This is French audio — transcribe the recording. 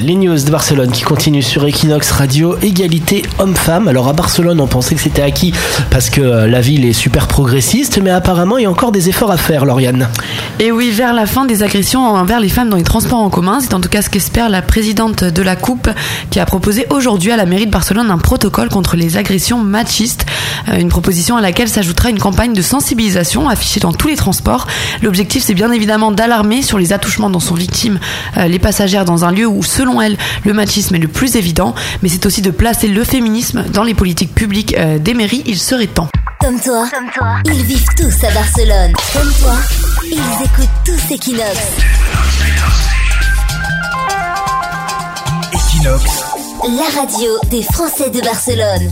Les news de Barcelone qui continuent sur Equinox Radio, égalité homme-femme. Alors à Barcelone, on pensait que c'était acquis parce que euh, la ville est super progressiste, mais apparemment il y a encore des efforts à faire, Lauriane. Et oui, vers la fin des agressions envers les femmes dans les transports en commun, c'est en tout cas ce qu'espère la présidente de la Coupe qui a proposé aujourd'hui à la mairie de Barcelone un protocole contre les agressions machistes. Euh, une proposition à laquelle s'ajoutera une campagne de sensibilisation affichée dans tous les transports. L'objectif, c'est bien évidemment d'alarmer sur les attouchements dont sont victimes euh, les passagères dans un lieu où, selon elle, le machisme est le plus évident, mais c'est aussi de placer le féminisme dans les politiques publiques euh, des mairies. Il serait temps. Comme toi, ils vivent tous à Barcelone. Comme toi, ils écoutent tous Equinox. Equinox, La radio des Français de Barcelone.